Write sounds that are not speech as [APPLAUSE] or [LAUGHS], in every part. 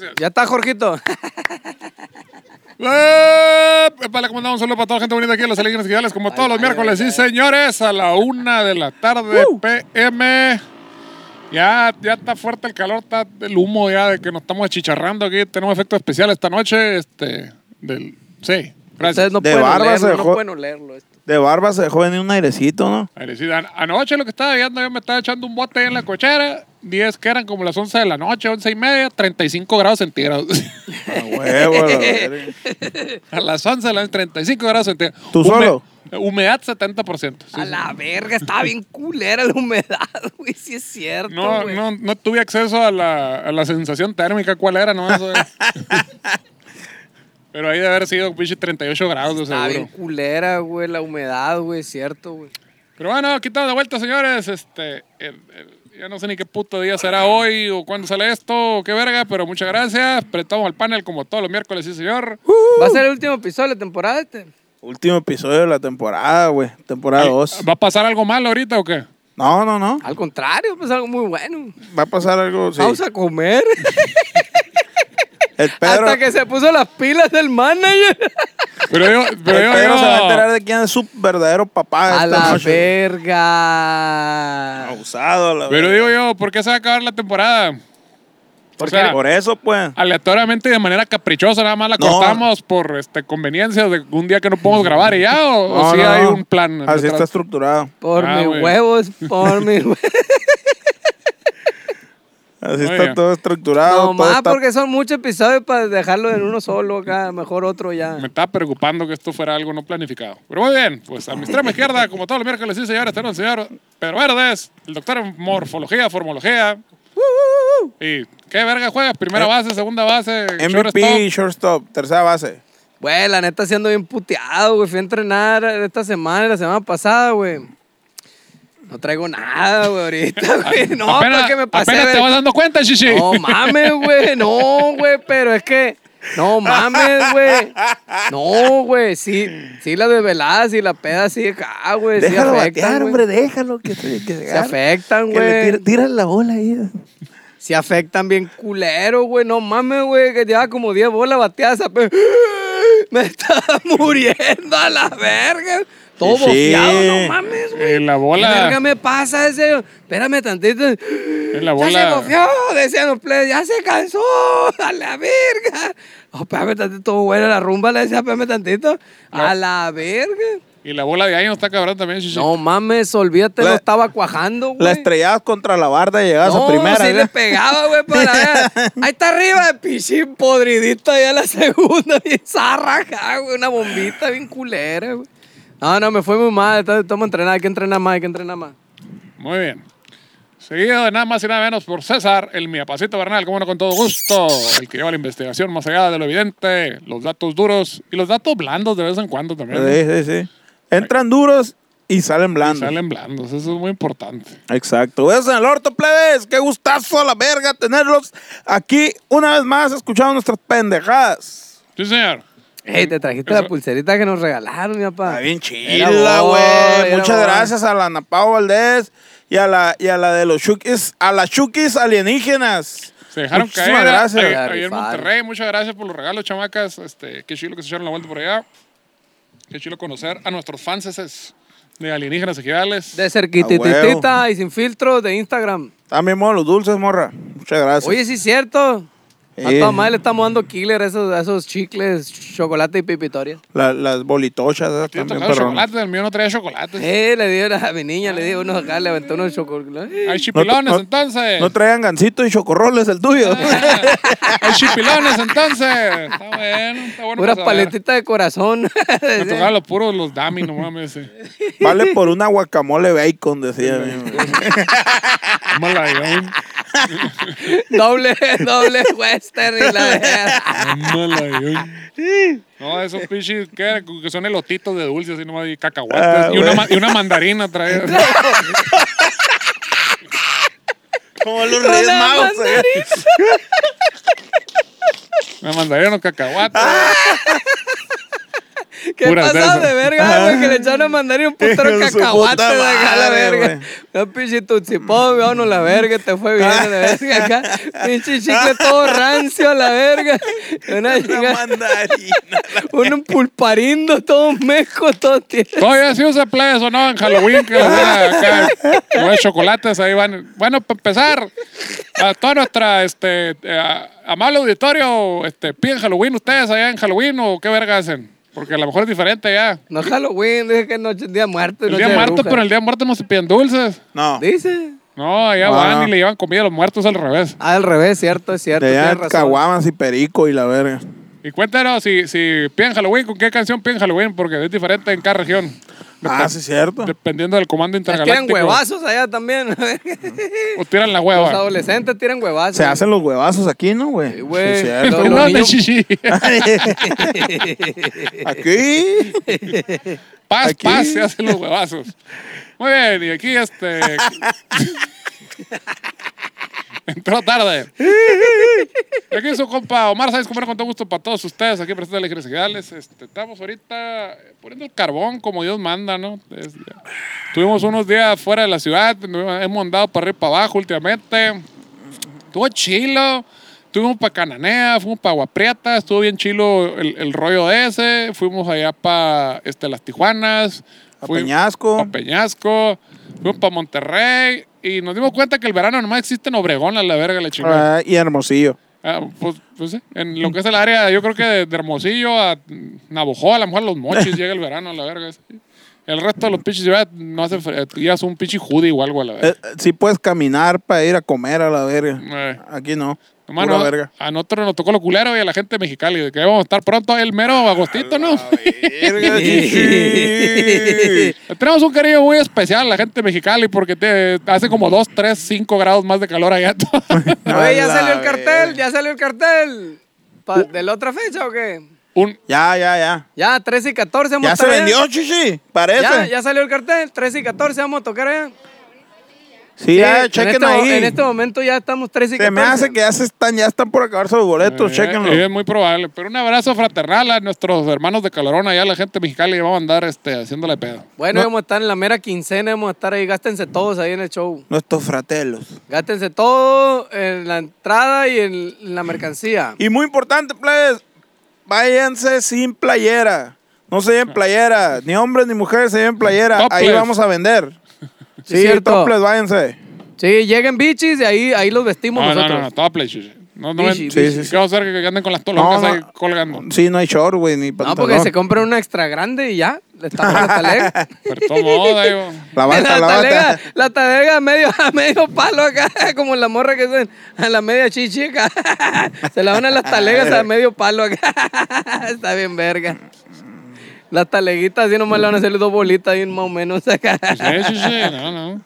gracias. Ya está, Jorgito. [LAUGHS] Eh, Vale, como andamos? Un saludo para toda la gente bonita aquí en los Alienígenas Gigales, como todos los miércoles. Sí, señores, a la una de la tarde, PM. Ya, ya está fuerte el calor, está el humo ya de que nos estamos achicharrando aquí. Tenemos efectos especiales esta noche. Este, del, sí. Ustedes no De pueden barba olerlo, se no dejó- pueden olerlo esto. De barba se dejó venir un airecito, ¿no? An- Anoche lo que estaba viendo, yo me estaba echando un bote ahí en la cochera. 10 que eran como las 11 de la noche, 11 y media, 35 grados centígrados. A huevo, la a las 11 de la noche, 35 grados centígrados. ¿Tú solo? Humedad 70%. sí, A sí. la verga, estaba bien culera la humedad, [LAUGHS] güey. Sí es cierto, No, no, no tuve acceso a la, a la sensación térmica, cuál era, no Eso, eh. [LAUGHS] Pero ahí debe haber sido pinche 38 grados de Estaba bien seguro. culera, güey, la humedad, güey, es cierto, güey. Pero bueno, aquí estamos de vuelta, señores. Este, el- el- ya no sé ni qué puto día será hoy o cuándo sale esto o qué verga, pero muchas gracias. Prestamos al panel como todos los miércoles, sí, señor. ¿Va a ser el último episodio de la temporada este? Último episodio de la temporada, güey. Temporada 2. ¿Va a pasar algo malo ahorita o qué? No, no, no. Al contrario, pues algo muy bueno. Va a pasar algo. Sí. Vamos a comer. [LAUGHS] El Pedro, Hasta que se puso las pilas del manager. [LAUGHS] Pero yo, pero el yo- Pedro yo- se va a enterar de quién es su verdadero papá A esta la noche. verga. Abusado, la pero verga. digo yo, ¿por qué se va a acabar la temporada? ¿Por o sea, qué? Por eso, pues. aleatoriamente y de manera caprichosa, nada más la No. cortamos por este, conveniencias de un día que no podemos grabar y ya, o, o No, si no, hay no. un plan. Así detrás? está estructurado. Por Ah, mis güey. huevos, por mis [LAUGHS] huevos. Así Muy está bien. todo estructurado. No todo más está- porque son muchos episodios para dejarlo en uno solo acá, mejor otro ya. Me estaba preocupando que esto fuera algo no planificado. Pero muy bien, pues a mi extrema izquierda, como todos los miércoles, sí, señores, tenemos el señor Pedro Verdes, el doctor en morfología, formología. ¿Y qué verga juegas? ¿Primera Eh, base, segunda base? MVP, shortstop? shortstop, tercera base. Güey, la neta siendo bien puteado, güey. Fui a entrenar esta semana y la semana pasada, güey. No traigo nada, güey, ahorita, [LAUGHS] güey. No, apenas, porque me pasé. apenas te vas dando cuenta, Shishi. No mames, güey. No, güey, pero es que. No mames, güey. No, güey. Sí, sí, la desvelada, sí, la peda, sí, acá, güey. Sí Déjalo afectan, batear, güey. hombre, déjalo que se, que se Se afectan, Que güey. tira la bola ahí. Se afectan bien culero, güey. No mames, güey, que lleva como 10 bolas bateadas. [LAUGHS] Me estaba muriendo a la verga. Todo Sí. no mames, güey. En la ¿Qué bola. verga me pasa ese? Espérame tantito. En la Ya se bola. confió, decían los plebes, ya se cansó, [LAUGHS] a la verga. Oh, espérame tantito, todo buena la rumba, le decía, espérame tantito, a la verga. Y la bola de ahí no está cabrón también, Shishi. No mames, olvídate, La- no estaba cuajando, güey. La estrellabas contra la barda y llegabas no, a primera. sí ¿eh? le pegaba, güey, para ver. [LAUGHS] Ahí está arriba, pichín podridito ya la segunda, [LAUGHS] bien zarra acá, güey, una bombita bien culera, güey. No, no, me fue muy mal, estamos entrenando, hay que entrenar más, hay que entrenar más. Muy bien. Seguido de nada más y nada menos por César, el miapacito Bernal, como no con todo gusto, el que lleva la investigación más allá de lo evidente, los datos duros y los datos blandos de vez en cuando también. ¿no? Sí, sí, sí. Entran duros y salen blandos. Salen blandos, eso es muy importante. Exacto. Besos en el orto, plebes. Qué gustazo a la verga tenerlos aquí una vez más escuchando nuestras pendejadas. Sí, señor. Ey, te trajiste la pulserita que nos regalaron, mi papá. Está bien chila, güey. Muchas gracias a la Napao Valdés y a la, y a la de los Shukis, a las Shukis alienígenas. Se dejaron Muchísimas caer. gracias. Ayer, ayer en. Monterrey, muchas gracias por los regalos, chamacas. Este, qué chilo que se echaron la vuelta por allá. Qué chilo conocer a nuestros fans de alienígenas ejidales. De A cerquititita y sin filtro de Instagram. También los dulces, morra. Muchas gracias. Oye, sí es cierto. A toda madre le estamos dando killer a esos, esos chicles, chocolate y pipitoria. La- las bolitochas esas también, chocolate, el mío no traía chocolate. Eh, le dio a mi niña, le dio unos acá, le aventó unos chocolates. Hay chipilones no- entonces. No traían gancito y chocorroles el tuyo. [LAUGHS] Hay chipilones entonces. Está bueno, está bueno. Puras paletitas de corazón. Me [LAUGHS] tocaban los puros los dummy, no mames. sí. vale por una guacamole bacon, decía. [LAUGHS] Malayón. [LAUGHS] doble, doble western y la verga. [LAUGHS] No, esos pichis que, que son elotitos de dulce, así nomás, y cacahuates. Ah, y, una, y una mandarina trae. [LAUGHS] Como los Reyes Magos. Una mandarina, unos cacahuates. ¿Qué Puras de verga, güey? Que le echaron a mandar un putero Hijo de acá a la verga. Un pinche tutsipón, vámonos la verga, te fue bien a la verga acá. Pinche chicle todo rancio a la verga. Una Una mandarina. [LAUGHS] un pulparindo todo meco, todo tieso. Todavía sí usa plebes o no en Halloween, que [LAUGHS] acá, los chocolates ahí van. Bueno, para empezar, a toda nuestra este, eh, amable auditorio, este, ¿piden Halloween ustedes allá en Halloween o qué verga hacen? Porque a lo mejor es diferente ya. No es Halloween, dije que es noche, día muerto. El noche día de muerto, pero el día muerto no se piden dulces. No. Dice. No, allá van y le llevan comida a los muertos al revés. Ah, al revés, cierto, es cierto. De allá caguamas y perico y la verga. Y cuéntanos si, si piden Halloween, ¿con qué canción piden Halloween? Porque es diferente en cada región. Ah, sí, cierto. Dependiendo del comando Les tiran intergaláctico. huevazos allá también. [LAUGHS] O tiran la Los hueva. adolescentes tiran huevazos. Se hacen los huevazos aquí, ¿no, güey? Sí, güey. Sí, cierto. Los ¿Dónde, niños-? [LAUGHS] Aquí. Paz, Aquí. paz, se hacen los huevazos. Muy bien, y aquí este. [LAUGHS] [LAUGHS] Entró tarde. [LAUGHS] Aquí su compa Omar, ¿sabes cómo con todo gusto para todos ustedes aquí presentes Alegres Gales. Este, estamos ahorita poniendo el carbón como Dios manda, ¿no? Tuvimos unos días fuera de la ciudad, hemos andado para arriba y para abajo últimamente. Estuvo chilo. Fuimos para Cananea, fuimos para Guaprieta, estuvo bien chilo el, el rollo ese. Fuimos allá para este, las Tijuanas. A Peñasco. a Peñasco. Fuimos para Monterrey. Y nos dimos cuenta que el verano nomás existe en Obregón, a la verga, la chingada. Ah, y Hermosillo. Ah, pues, pues sí, en lo que es el área, yo creo que de, de Hermosillo a Navojoa, a lo mejor los mochis llega el verano, a la verga. sí. El resto de los pinches ya no hace frío. Ya es un pinche hoodie o algo a la verga. Eh, eh, sí puedes caminar para ir a comer a la verga. Eh. Aquí no. Hermano, Pura verga. a nosotros nos tocó lo culero y a la gente de Mexicali, de que vamos a estar pronto el mero agostito, ¿no? Verga, [LAUGHS] sí, sí. Tenemos un cariño muy especial a la gente de Mexicali porque te, hace como 2, 3, 5 grados más de calor allá. [LAUGHS] Oye, ¿ya salió el cartel? ¿Ya salió el cartel? Pa- ¿De la otra fecha o qué? un, Ya, ya, ya. Ya, 13 y 14 vamos a Ya se vendió, chichi. Parece. Ya, ya salió el cartel. 13 y 14 vamos a tocar allá. Sí, ya, en chequen este, ahí. En este momento ya estamos 13 y Se 14. me hace que ya se están, ya están por acabarse los boletos, eh, chequenlo. Es muy probable. Pero un abrazo fraternal a nuestros hermanos de Calorón, allá a la gente de Mexicali, vamos a andar este, haciéndole pedo. Bueno, No. vamos a estar en la mera quincena, vamos a estar ahí. Gástense todos ahí en el show. Nuestros fratelos. Gástense todo en la entrada y en la mercancía. Y muy importante, plebes, váyanse sin playera. No se lleven playera. Ni hombres ni mujeres se lleven playera. Ahí vamos a vender. Sí, Sí, cierto. topless, váyanse. Sí, lleguen bichis y ahí, ahí los vestimos No, no, nosotros. no, no, todo play, chichi. No, no, Bichi, ven- bichi. Sí, sí, ¿Qué vamos a hacer que anden con las No, toloncas ahí no. colgando? Sí, no hay short, güey, ni No, pantalón. porque se compra una extra grande y ya. Le está la talega. [LAUGHS] Pero todo modo, [LAUGHS] ahí va. La la, bata, la talega, bata. la talega a medio, a medio palo acá, [LAUGHS] como la morra que es a la media chichi acá. Se la van a las talegas a medio palo acá. Está bien verga. Las taleguitas así nomás le van a hacer dos bolitas ahí más o menos acá. [LAUGHS] Sí, sí, sí, no, no.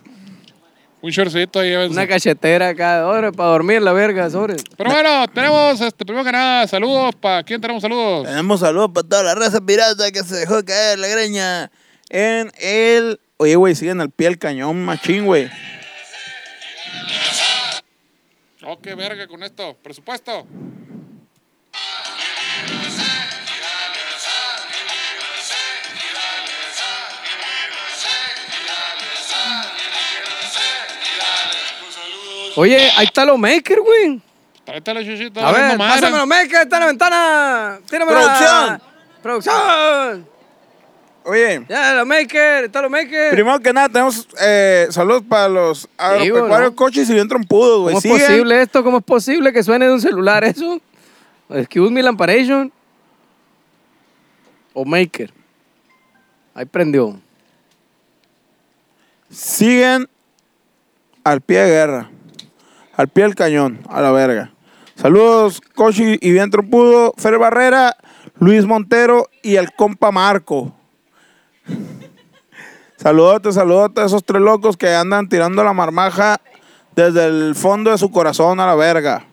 Un shortcito ahí. Una cachetera acá, sobre, para dormir la verga, sobre. Pero bueno, tenemos, este, primero que nada, saludos. ¿Para quién tenemos saludos? Tenemos saludos para toda la raza pirata que se dejó caer la greña en el... Oye, güey, siguen al pie del cañón, machín, güey. Oh, qué verga con esto. Presupuesto. Oye, ahí está lo maker, güey. Tráete la chuchita. A ver, pásame los makers, está en la ventana. Tírame Producción. Producción. Oye, Ya, los makers, está los makers. primero que nada, tenemos eh, saludos para los agropecuarios ¿no? coches y bien trompudos, güey. ¿Cómo es posible esto? ¿Cómo es posible que suene de un celular eso? Excuse me, Lamparation. O Maker. Ahí prendió. siguen al pie de guerra, al pie del cañón, a la verga. Saludos, Cochi y bien trompudo, Fer Barrera, Luis Montero y el compa Marco. [LAUGHS] Saludotes, saludotes a esos tres locos que andan tirando la marmaja desde el fondo de su corazón a la verga.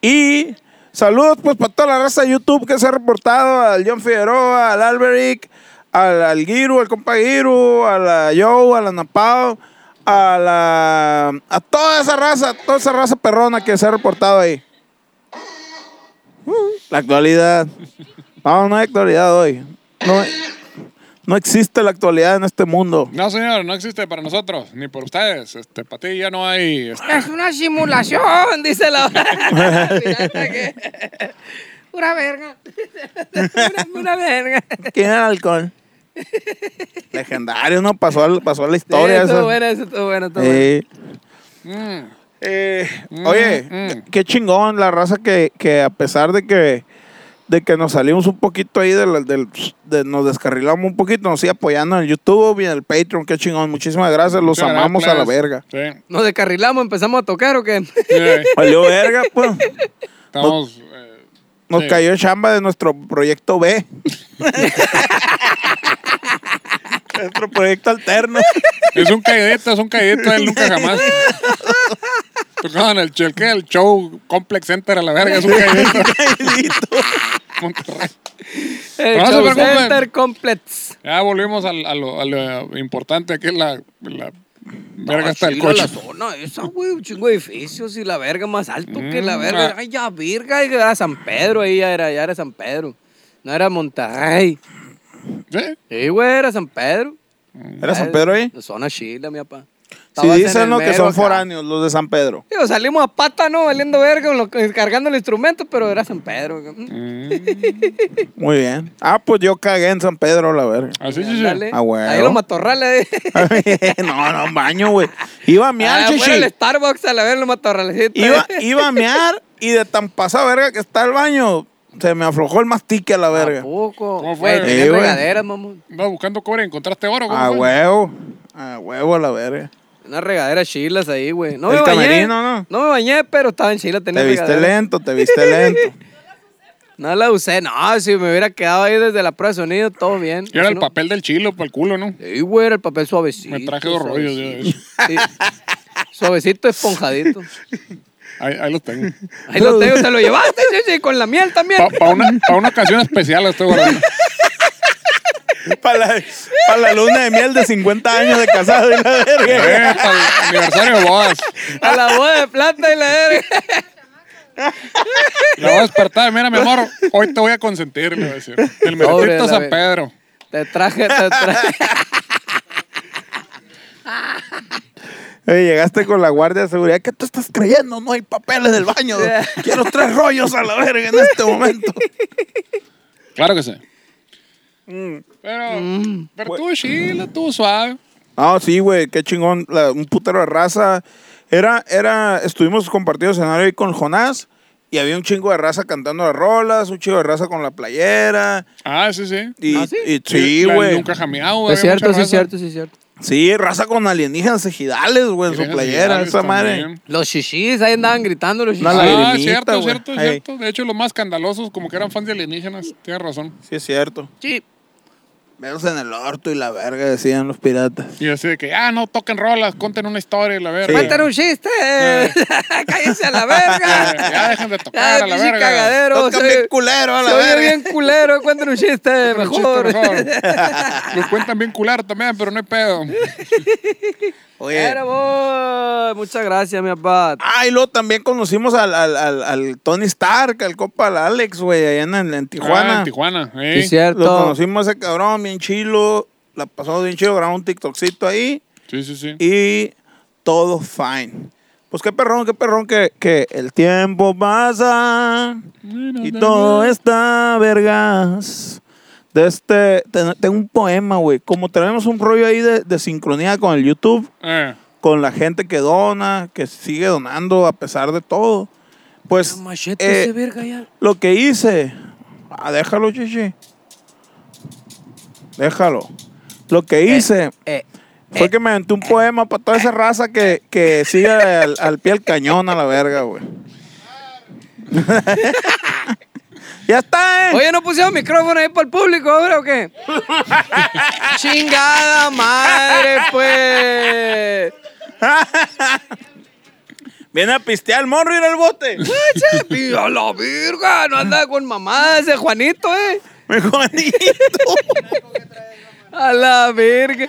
Y saludos pues para toda la raza de YouTube que se ha reportado, al John Figueroa, al Alberic, al, al Giru, al compa Giru, a la Joe, a la Napao, a la a toda esa raza, toda esa raza perrona que se ha reportado ahí. Uh, La actualidad. Vamos, no hay actualidad hoy. no, no existe la actualidad en este mundo. No, señor, no existe para nosotros, ni por ustedes. Este, para ti ya no hay. este, Es una simulación, [LAUGHS] dice la. Pirata [LAUGHS] que- Pura verga. [LAUGHS] Pura, pura verga. ¿Quién era el alcohol? [LAUGHS] Legendario, ¿no? Pasó, al- pasó a la Sí, historia. estuvo esa. bueno, eso estuvo bueno, estuvo bueno. Mm, eh, Mm, oye, mm. qué chingón la raza que, que a pesar de que de que nos salimos un poquito ahí del, del- de- nos descarrilamos un poquito, nos sigue apoyando en el YouTube y en el Patreon, qué chingón. Muchísimas gracias, los muchas amamos a la verga. Sí. Nos descarrilamos, empezamos a tocar o qué? Sí, [LAUGHS] Valió verga, pues. Estamos. eh, Nos sí. cayó chamba de nuestro proyecto B. [LAUGHS] nuestro proyecto alterno. Es un caidito, es un caidito, él nunca jamás. Tocaban el, ch- el, ¿qué? el show Complex Center a la verga, es un caidito. [LAUGHS] Monterrey. El No Show. Center Complex. Ya volvimos al- a, lo, a lo importante que es la, la verga hasta el coche. la zona esa, güey, un chingo de edificios y la verga más alto que la Mm, verga. ah. Ay, ya, verga, y era San Pedro, ahí ya era, ya era San Pedro. No era Monterrey. ¿Sí? Sí, güey, era San Pedro. ¿Era San Pedro ahí? Zona chila, mi papá. Si dicen el ¿no? que son acá. foráneos, los de San Pedro. Digo, salimos a pata, ¿no? Valiendo verga, lo- cargando el instrumento, pero era San Pedro. Mm, Muy bien. Ah, pues yo cagué en San Pedro, la verga. Así sí, sí. Ándale. Ah, huevo. Ahí los matorrales. eh. [LAUGHS] no, no, baño, güey. Iba a mear, Ah, fuera chichi. el Starbucks a la ver los matorralecitos. Iba, iba a mear y de tan pasada verga que está el baño, se me aflojó el mastique a la ¿A verga. poco? ¿Cómo fue? Tenía Sí, güey. regaderas, mamón. Andaba buscando cobre y encontraste oro. ¿cómo A fue? huevo. A huevo a la verga. Unas regaderas chilas ahí, güey. No El me bañé. camerino, ¿no? No me bañé, pero estaba en chila, tenía Te viste lento, te viste lento. [LAUGHS] No la usé, no, si me hubiera quedado ahí desde la prueba de sonido, todo bien. Y era Si el no- papel del chilo para el culo, ¿no? Sí, güey, era el papel suavecito. Me traje dos rollos ya suavecito. Sí. Suavecito, esponjadito. [LAUGHS] Ahí, ahí los tengo. Ahí lo tengo, te lo [LAUGHS] llevaste, sí, sí, con la miel también. Para una, pa' una ocasión especial estoy guardando. Para la, pa' la luna de miel de 50 años de casado y la verga. Eh, para el aniversario de bodas. A la boda de plata y la verga. La voy a despertar. Mira, mi amor, hoy te voy a consentir, le voy a decir. El meritito San Pedro. Te traje, te traje. [LAUGHS] Oye, llegaste con la guardia de seguridad. ¿Qué te estás creyendo? No hay papeles del baño. Quiero tres rollos a la verga en este momento. Claro que sí. Mm. Pero, pero estuvo chila, estuvo suave. Ah, sí, güey, qué chingón. La- un putero de raza. Era, era, estuvimos compartiendo escenario ahí con Jonás y había un chingo de raza cantando las rolas, un chingo de raza con la playera. Ah, sí, sí. Y, ¿Ah, sí? y- sí, La- güey. Nunca jameado, güey. Es cierto, sí, es cierto, sí, es cierto. Sí, raza con alienígenas ejidales, güey, en su playera, esa madre. Los shishis, ahí andaban gritando los shishis. Ah, cierto, cierto, cierto. De hecho, los más escandalosos, como que eran fans de alienígenas. Tienes razón. Sí, es cierto. Sí. Veros en el orto y la verga, decían los piratas. Y así de que, ah, no toquen rolas, conten una historia y la verga. Cuéntanos un chiste. [LAUGHS] Cállense a la verga. [LAUGHS] Ya, ya dejen de Ya, tocar a la verga. cagadero. Bien culero a la verga. bien culero. Cuéntanos un chiste Un chiste mejor. mejor. [LAUGHS] Los cuentan bien cular también, pero no hay pedo. Oye. Era vos. Muchas gracias, mi papá. Ah, y luego también conocimos al, al, al, al Tony Stark, al compa al Alex, güey, allá en, en Ah, Tijuana. en Tijuana. Sí, eh. es cierto. Lo conocimos a ese cabrón, bien chilo. La pasamos bien chido, grabamos un TikTokcito ahí. Sí, sí, sí. Y todo fine. Pues qué perrón, qué perrón que, que el tiempo pasa y todo está vergas. De este, ten- tengo un poema, güey. Como tenemos un rollo ahí de, de sincronía con el YouTube, Eh, con la gente que dona, que sigue donando a pesar de todo. Pues Machete eh, ese verga ya. lo que hice, ah, déjalo, chichi. Déjalo. Lo que hice Eh, fue que me aventé un poema para toda esa raza que, que sigue al, al pie del cañón a la verga, güey. [LAUGHS] ya está, ¿eh? Oye, ¿no pusieron micrófono ahí para el público ahora o qué? [LAUGHS] Chingada madre, pues. Viene a pistear el morro y ir al bote. Y a la virga, no anda con mamá ese Juanito, eh. Me Juanito. A la verga.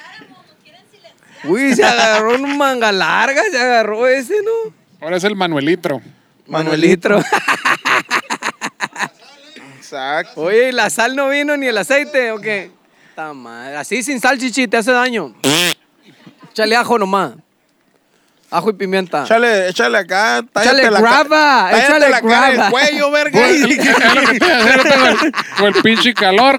Uy, se agarró un manga larga, se agarró ese, ¿no? ahora es el Manuelitro. Manuelitro. Exacto. Oye, ¿y la sal no vino ni el aceite o qué? Está mal. Así sin sal, chichi, te hace daño. Échale ajo nomás. Ajo y pimienta. Échale, échale acá. Échale la grava, échale la cara grava. el cuello, verga. Con el- pinche calor.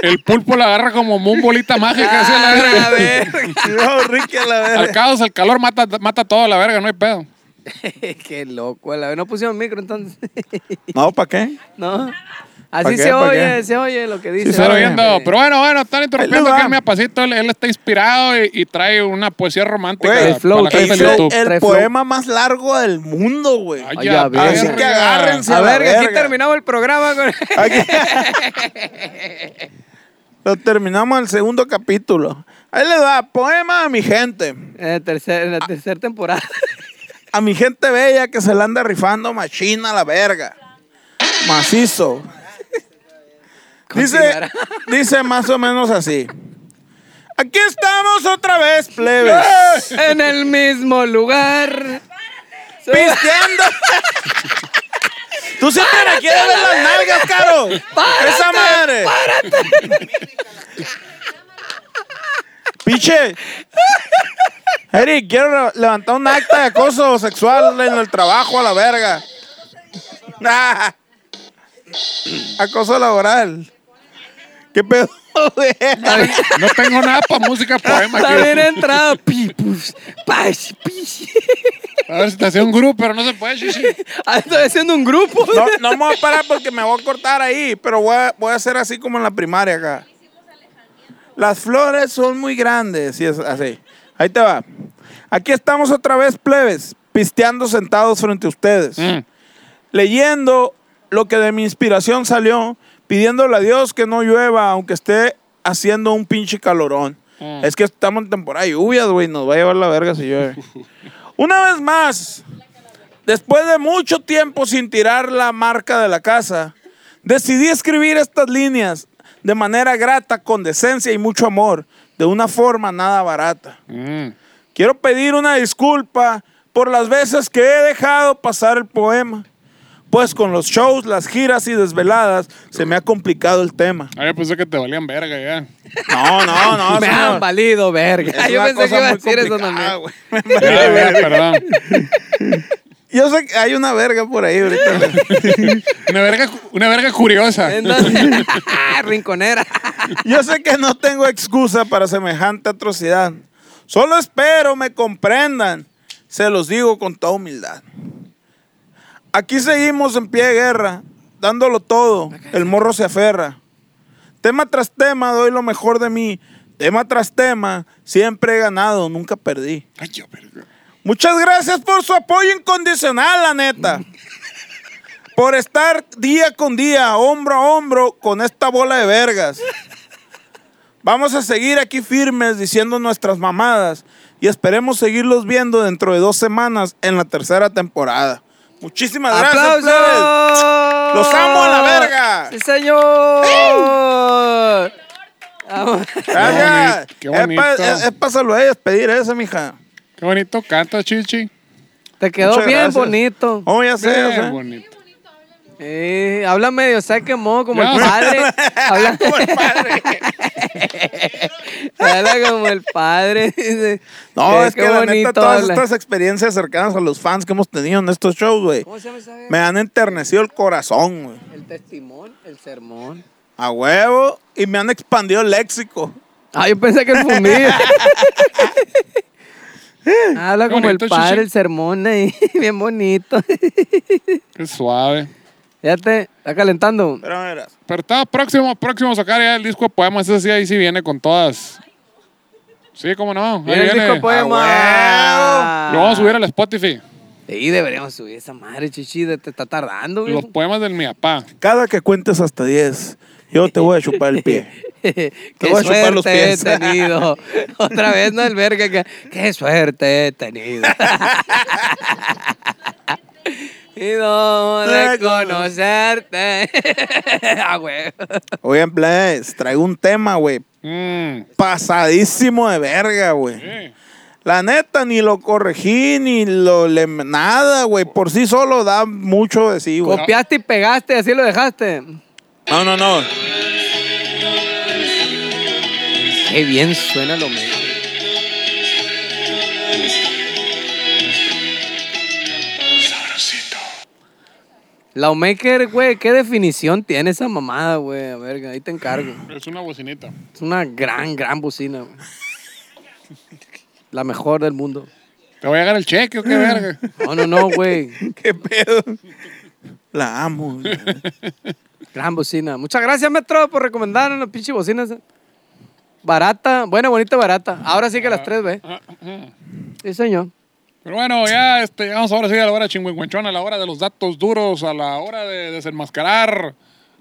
El pulpo la agarra como un bolita mágica. así a la Ah, verga. No, [LAUGHS] Ricky, la Al verga. caos, el calor mata, mata todo a la verga, no hay pedo. [LAUGHS] Qué loco, la vez no pusieron micro entonces. [LAUGHS] No, ¿para qué? no. ¿Pa' Así qué? se ¿Pa' oye, qué? se oye lo que dice. se Pero oye. viendo, pero bueno, bueno, están interrumpiendo va. el miapacito. Él, él está inspirado y, y trae una poesía romántica Güey, el flow, para la gente el flow. El flow. poema más largo del mundo, güey. Así verga. que agárrense. A ver, que aquí terminamos el programa con... [LAUGHS] Lo terminamos el segundo capítulo. Ahí le da poema a mi gente. en, tercer- en la tercera temporada. A mi gente bella que se la anda rifando machina la verga. Macizo. [LAUGHS] Dice, [LAUGHS] dice más o menos así. Aquí estamos otra vez, plebes. en el mismo lugar. Pisteando. [LAUGHS] Tú siempre me quieres ver las nalgas, caro. Esa madre. Piche. Eric, quiero levantar un acta de acoso sexual en el trabajo a la verga. Acoso laboral. ¿Qué pedo? No tengo nada para música poema Está bien entrado. Pi, pus, pash, pish. A ver si te hacía un grupo, pero no se puede, chichi. Ah, Estoy haciendo un grupo. No, [LAUGHS] no me voy a parar porque me voy a cortar ahí, pero voy a, voy a hacer así como en la primaria acá. Las flores son muy grandes, y es así. Ahí te va. Aquí estamos otra vez, plebes, pisteando sentados frente a ustedes, Mm. leyendo lo que de mi inspiración salió, pidiéndole a Dios que no llueva, aunque esté haciendo un pinche calorón. Mm. Es que estamos en temporada de lluvias, güey, nos va a llevar la verga si llueve. [LAUGHS] Una vez más, Después de mucho tiempo sin tirar la marca de la casa, decidí escribir estas líneas de manera grata, con decencia y mucho amor, de una forma nada barata. Mm. Quiero pedir una disculpa por las veces que he dejado pasar el poema, pues con los shows, las giras y desveladas se me ha complicado el tema. Ah, yo pensé que te valían verga ya. No, no, no, [LAUGHS] Me señor. han valido, verga. Es Yo pensé que iba a decir eso también. [LAUGHS] perdón. [LAUGHS] Yo sé que hay una verga por ahí ahorita. [LAUGHS] Una verga, una verga curiosa. Entonces, [LAUGHS] Rinconera. Yo sé que no tengo excusa para semejante atrocidad. Solo espero me comprendan. Se los digo con toda humildad. Aquí seguimos en pie de guerra, dándolo todo. El morro se aferra. Tema tras tema doy lo mejor de mí. Tema tras tema siempre he ganado, nunca perdí. Ay, yo, verga. Muchas gracias por su apoyo incondicional, la neta. Por estar día con día, hombro a hombro, con esta bola de vergas. Vamos a seguir aquí firmes diciendo nuestras mamadas y esperemos seguirlos viendo dentro de dos semanas en la tercera temporada. Muchísimas gracias. ¡Aplausos! plebes. Los amo a la verga. ¡Sí, señor! Vamos. Gracias. Qué Es para bonito. saludar y despedir eso, mija. Qué bonito canta, chichi. Te quedó Muchas bien gracias. bonito. Oh, ya sé, ya Bien sé. bonito. Eh, habla medio quemó como Ya. el padre. [LAUGHS] habla, Como el padre. [LAUGHS] habla como el padre. dice. No, Eh, es qué que la neta, bonito todas habla. estas experiencias cercanas a los fans que hemos tenido en estos shows, güey, ¿Cómo se llama esa verga? me han enternecido el corazón, güey. El testimonio, el sermón. A huevo. Y me han expandido el léxico. Ah, yo pensé que el fundido. [LAUGHS] [LAUGHS] Habla como bonito, el padre, Chichi. el sermón ahí, [LAUGHS] bien bonito. [LAUGHS] Qué suave. Ya te está calentando. Pero verás. Pero está próximo, próximo a sacar ya el disco de poemas. Ese sí, ahí sí viene con todas. Sí, cómo no. Ahí Viene el disco de poemas. Lo vamos a subir al Spotify. Sí, deberíamos subir esa madre, chichi. de- Te está tardando, Los viejo. poemas del mi papá. Cada que cuentes hasta 10, yo te voy a chupar el pie. [LAUGHS] Qué voy a chupar los suerte he tenido. [LAUGHS] Otra vez, ¿no? El verga que. Qué suerte he tenido. [LAUGHS] y no de conocerte. ah, güey. Oye, Blaze, traigo un tema, güey. Mm. Pasadísimo de verga, güey. Sí. La neta, ni lo corregí, ni lo le, nada, güey. Por sí solo da mucho de sí, güey. Copiaste y pegaste, así lo dejaste. No, no, no. Qué bien suena lo. La Maker, güey, ¿qué definición tiene esa mamada, güey? A ver, ahí te encargo. Es una bocinita. Es una gran, gran bocina, güey. La mejor del mundo. ¿Te voy a llegar el cheque o qué verga? No, no, no, güey. [LAUGHS] ¿Qué pedo? La amo. güey. Gran bocina. Muchas gracias, Metro, por recomendarnos las pinche bocinas. Barata, buena, bonita, barata. Ahora sí que las tres, ve. Ah, ah. Sí, señor. Pero bueno, ya este, llegamos ahora sí a la hora chingüengüenchón, a la hora de los datos duros, a la hora de desenmascarar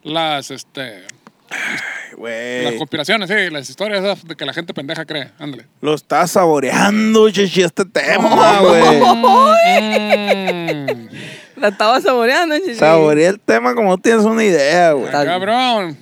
las, este, las Güey. conspiraciones, sí, las historias esas de que la gente pendeja cree. Ándale. Lo está saboreando, chichi, este tema, güey. Mm, [LAUGHS] La estaba saboreando, chichi. Saboreé el tema como no tienes una idea, güey. Cabrón.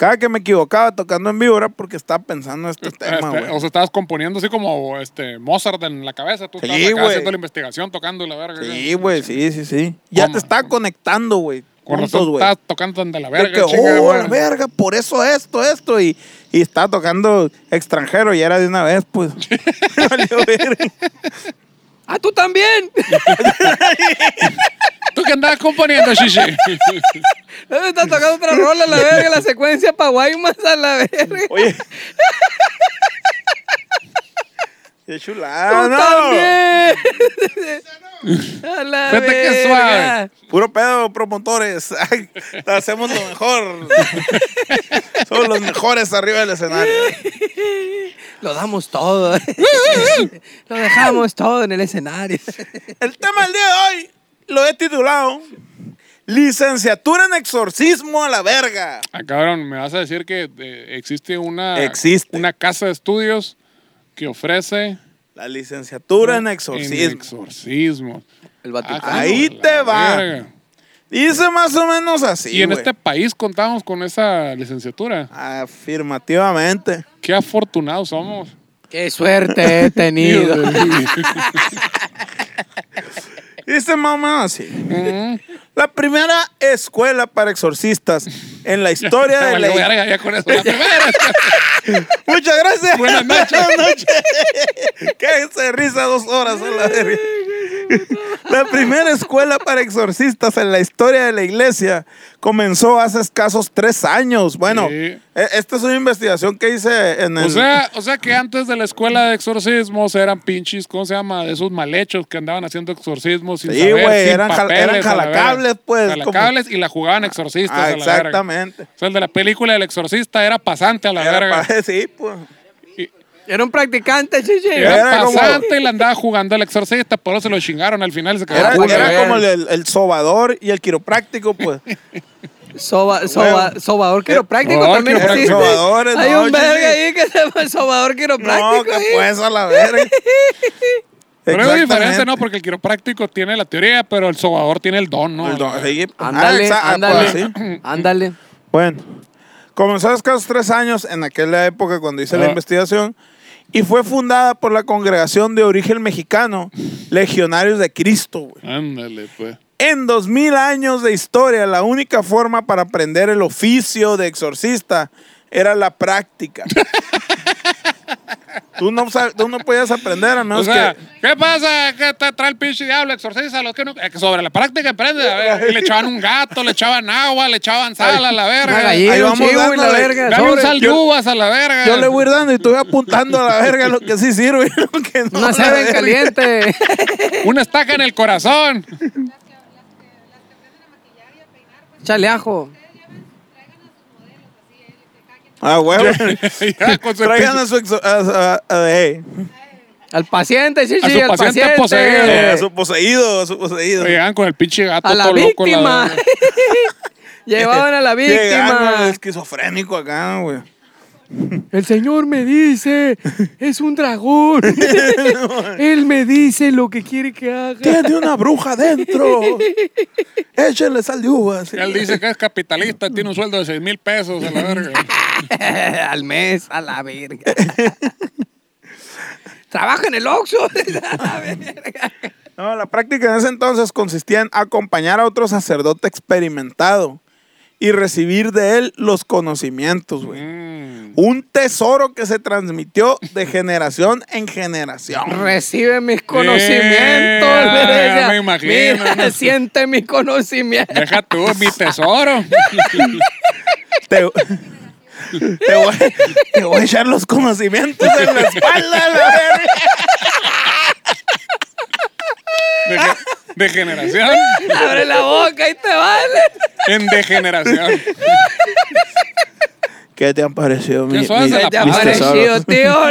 Cada que me equivocaba tocando en vivo era porque estaba pensando en este tema, Este, güey. o sea, estabas componiendo así como este Mozart en la cabeza. Tú Sí, estabas acá güey. haciendo la investigación, tocando la verga. Sí, güey, sí, sí, sí. Ya ¿Cómo? te estaba conectando, güey. Con razón güey. estabas tocando de la verga. que, chinga, oh, la verga, por eso esto, esto. Y, y estaba tocando extranjero y era de una vez, pues. [LAUGHS] [LAUGHS] ¡Ah, tú también! [LAUGHS] ¿Tú qué andabas componiendo, Shishi? [LAUGHS] Debe estar tocando otra rola, la verga, la secuencia pa' Guaymas a la verga. Oye. [LAUGHS] Qué ¡Tú chulada, no. también! a la Fíjate qué verga. suave. Puro pedo, promotores. Hacemos lo mejor. Somos los mejores arriba del escenario. Lo damos todo. [LAUGHS] Lo dejamos todo en el escenario. [LAUGHS] El tema del día de hoy lo he titulado Licenciatura en exorcismo a la verga. Ah, cabrón, me vas a decir que eh, existe una, Existe. una casa de estudios que ofrece La licenciatura en en exorcismo. exorcismo. El Ah, Vaticano. Ahí te va. verga. Dice más o menos así. y en este país contamos con esa licenciatura. Afirmativamente. Qué afortunados somos. Qué suerte he [LAUGHS] tenido. [LAUGHS] Dice más o menos así. Mm. La primera escuela para exorcistas en la historia [LAUGHS] de la ya con eso. La primera. Muchas gracias. Buenas noches. Buenas noches. Risa dos horas a la verga. La primera escuela para exorcistas en la historia de la iglesia comenzó hace escasos tres años. Bueno, Sí. e- esta es una investigación que hice en el... O sea, o sea que antes de la escuela de exorcismos eran pinches, ¿cómo se llama? De esos malhechos que andaban haciendo exorcismos sin Sí, güey, eran papeles, verga. jalacables, pues, Jalacables y la jugaban exorcistas Ah, a la verga. exactamente. O sea, el de la película del exorcista era pasante a la Era verga. [LAUGHS] sí, pues. Era un practicante, chichi. Era, como- pasante y le andaba jugando al exorcista, por eso se lo chingaron al final se Era, culo, era como el, el sobador y el quiropráctico, pues. Soba, soba, sobador quiropráctico Sobador también quiropráctico. existe. Sobadores, Hay no, un verga ahí que se llama sobador quiropráctico. No, que ahí. pues a la verga. [LAUGHS] Pero diferencia, Exactamente. ¿no? Porque el quiropráctico tiene la teoría, pero el sobador tiene el don, ¿no? El don- sí, Ándale, ah, ándale, pues, sí. ándale. Bueno, comenzó a escasos tres años en aquella época cuando hice la Ah. investigación y fue fundada por la congregación de origen mexicano, Legionarios de Cristo. Ándale, pues. En dos mil años de historia, la única forma para aprender el oficio de exorcista era la práctica. [LAUGHS] tú, no, sab- tú no podías aprender a O menos sea, que... ¿qué pasa? ¿Qué te trae el pinche diablo? Exorciza a los que no. eh, que sobre la práctica aprende. A ver, y le echaban un gato, le echaban agua, le echaban sal a la verga. Ahí vamos chivo la verga. Dame un sal de uvas a la verga. Yo le voy dando y tú vas apuntando a la verga lo que sí sirve y lo que no. Una verga. caliente. Una estaca en el corazón. Chale ajo. Ah, huevo. [LAUGHS] Ya, con su Traigan a su exo- a- a- a- hey. Al paciente, chichi, A su al paciente paciente. poseído. Eh, a su poseído, a su poseído. Llegan con el pinche gato A la todo loco. la víctima. [LAUGHS] Llevaban a la [LAUGHS] Llegaron víctima. esquizofrénico acá, güey. El señor me dice, es un dragón. [LAUGHS] Él me dice lo que quiere que haga. Tiene una bruja dentro. Échenle sal de uvas. Él dice que es capitalista, tiene un sueldo de 6 mil pesos a la verga. [LAUGHS] Al mes, a la verga. Trabaja en el Oxxo. [LAUGHS] No, la práctica en ese entonces consistía en acompañar a otro sacerdote experimentado y recibir de él los conocimientos, güey. Mm. Un tesoro que se transmitió de generación en generación. Recibe mis conocimientos. Le decía. ya me imagino, Mira, ¿no? [LAUGHS] siente mi conocimiento. Deja tú, mi tesoro. [LAUGHS] Te, te voy, te voy a echar los conocimientos en la espalda, la verga. [LAUGHS] De, ge- degeneración. Abre la boca y te vale. En degeneración. ¿Qué te han parecido mi, la Te ha mis pasa. parecido, tío.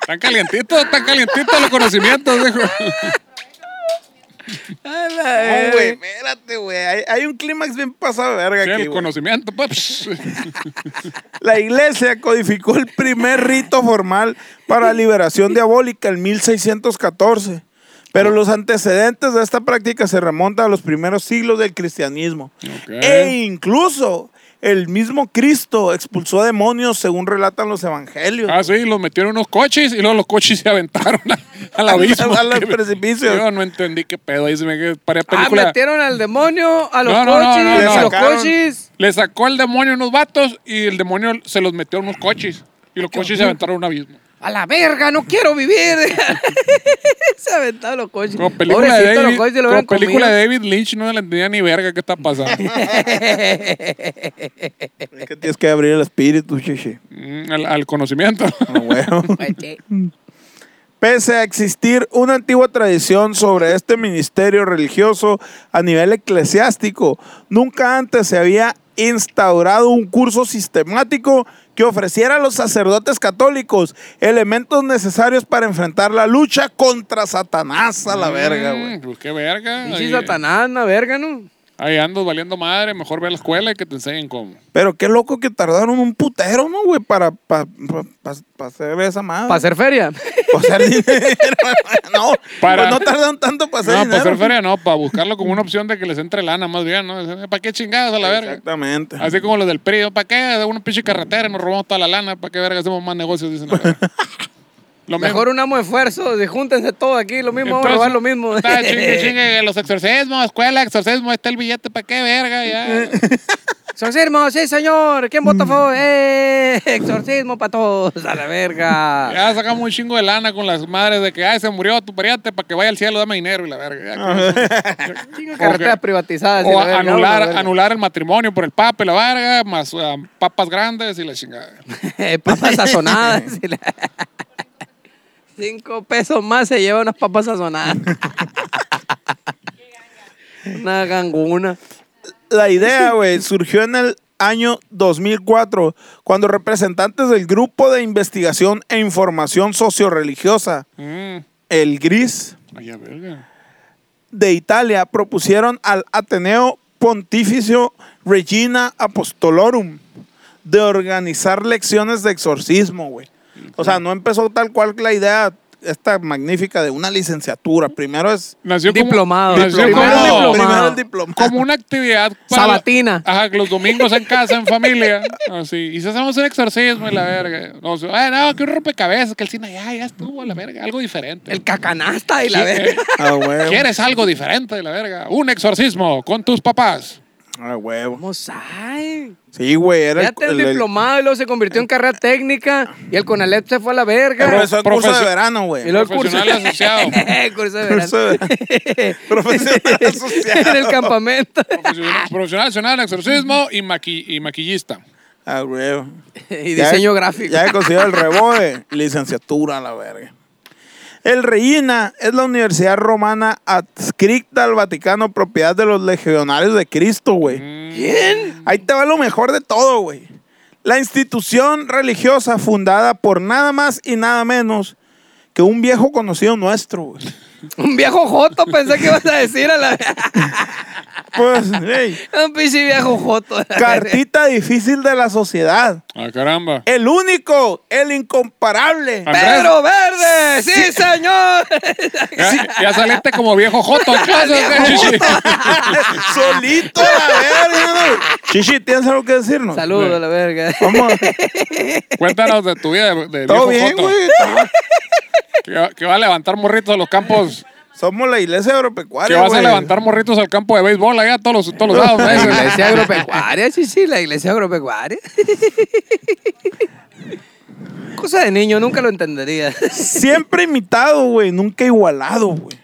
Están calientitos, están calientitos los conocimientos, dijo. No, güey, espérate, güey. Hay, hay un clímax bien pasado de verga Sí, aquí, el conocimiento, pues. La iglesia codificó el primer rito formal para liberación diabólica en 1614. Pero los antecedentes de esta práctica se remontan a los primeros siglos del cristianismo. E incluso el mismo Cristo expulsó demonios según relatan los evangelios. Ah, sí, los metieron en unos coches y luego los coches se aventaron a- [LAUGHS] al abismo. Al- [LAUGHS] precipicio. Yo no entendí qué pedo. Ahí se me Ah, película. metieron al demonio, a los No, no, no, coches, no, no. a los coches. Le sacó el demonio unos vatos y el demonio se los metió en unos coches. Y los coches se aventaron a un abismo. A la verga, no quiero vivir. [LAUGHS] Se aventaron los coches. Como película, de David, los coches lo como película de David Lynch, no le entendía ni verga qué está pasando. [LAUGHS] Es que tienes que abrir el espíritu, chichi. Mm, al, al conocimiento. Ah, huevo. [LAUGHS] Oye, Pese a existir una antigua tradición sobre este ministerio religioso a nivel eclesiástico, nunca antes se había instaurado un curso sistemático que ofreciera a los sacerdotes católicos elementos necesarios para enfrentar la lucha contra Satanás a la verga, güey. Mm, Pues qué verga. Ahí, Satanás, una verga, ¿no? Ahí andas valiendo madre. Mejor ve a la escuela y que te enseñen cómo. Pero qué loco que tardaron un putero, ¿no, güey? Para, pa- pa- pa- pa hacer esa madre. Para hacer feria. Para hacer dinero. [LAUGHS] no, Para- pues no tardaron tanto para hacer No, dinero. para hacer feria no, para buscarlo como una opción de que les entre lana más bien, ¿no? ¿Para qué chingados a la verga? Exactamente. Así como los del PRI, ¿para qué? De una pinche carretera y nos robamos toda la lana, ¿para qué verga hacemos más negocios? Dicen. la verga. [LAUGHS] Lo mismo. Mejor unamos esfuerzos y júntense todos aquí, lo mismo, vamos a Entonces, robar lo mismo. Está chingue, [LAUGHS] chingue, los exorcismos, escuela, exorcismo, está el billete, ¿para qué verga? Ya. [LAUGHS] Exorcismo, sí, señor. ¿Quién vota a favor? ¡Eh! Exorcismo para todos, a la verga. Ya sacamos un chingo de lana con las madres de que, ay, se murió tu pariente, para que vaya al cielo, dame dinero y la verga. Ya. [LAUGHS] Chingo carreteras que- privatizadas. O verga, anular, verga. anular el matrimonio por el papa y la verga, más ah, papas grandes y la chingada. papas sazonadas. y la- Cinco pesos más se lleva unas papas sazonadas. [LAUGHS] Una ganguna. La idea, güey, surgió en el año 2004, cuando representantes del Grupo de Investigación e Información Socioreligiosa, Mm. el GRIS, Ay, a verga. de Italia, propusieron al Ateneo Pontificio Regina Apostolorum de organizar lecciones de exorcismo, güey. O sea, no empezó tal cual la idea esta magnífica de una licenciatura. Primero es Nació como- Diplomado. nació Primero como- diplomado. Primero el diplomado. como una actividad para- Sabatina. Ajá, los domingos en casa, en familia. Así. Y si hacemos un exorcismo y la verga. No, o sea, ay, no, que un rompecabezas, que el cine ya, ya estuvo, la verga. Algo diferente. El cacanasta y la Sí, verga. eh, [LAUGHS] A huevo. ¿Quieres algo diferente de la verga? Un exorcismo con tus papás. A huevo. ¿Cómo sabe? Sí, güey. Era el, Fíjate el, el- el- diplomado y luego se convirtió en carrera técnica y el Conalep se fue a la verga. profesor de curso de verano, y güey. luego el curso. Profesional asociado. [LAUGHS] curso de verano. De- [LAUGHS] Profesional asociado. en el [LAUGHS] campamento. Profesional, profesional nacional en exorcismo y, maqui- y maquillista. A huevo. y Ya- diseño gráfico. Ya he conseguido el reboe, licenciatura, la verga. El Reina es la universidad romana adscrita al Vaticano, propiedad de los legionarios de Cristo, güey. ¿Quién? Ahí te va lo mejor de todo, güey. La institución religiosa fundada por nada más y nada menos que un viejo conocido nuestro, güey. Un viejo joto pensé que ibas a decir a la Pues, hey, Un pinche viejo joto. cartita difícil de la sociedad. Ah, caramba. El único, el incomparable. Andrés. ¡Pedro Verde! ¡Sí, señor! Ya, ya saliste como viejo joto. entonces, chichi. [LAUGHS] Solito, la verga. Chichi, ¿tienes algo que decirnos? Saludos a la verga. Vamos. Cuéntanos de tu vida de, de Todo viejo bien, joto. güey. Que, va- que va a levantar morritos a los campos. Somos la iglesia Que agropecuaria, vas a levantar morritos al campo de béisbol allá todos los, todos los sábados. La iglesia agropecuaria, sí, sí, la iglesia agropecuaria. [LAUGHS] Cosa de niño, nunca lo entendería. Siempre imitado, güey. Nunca igualado, güey.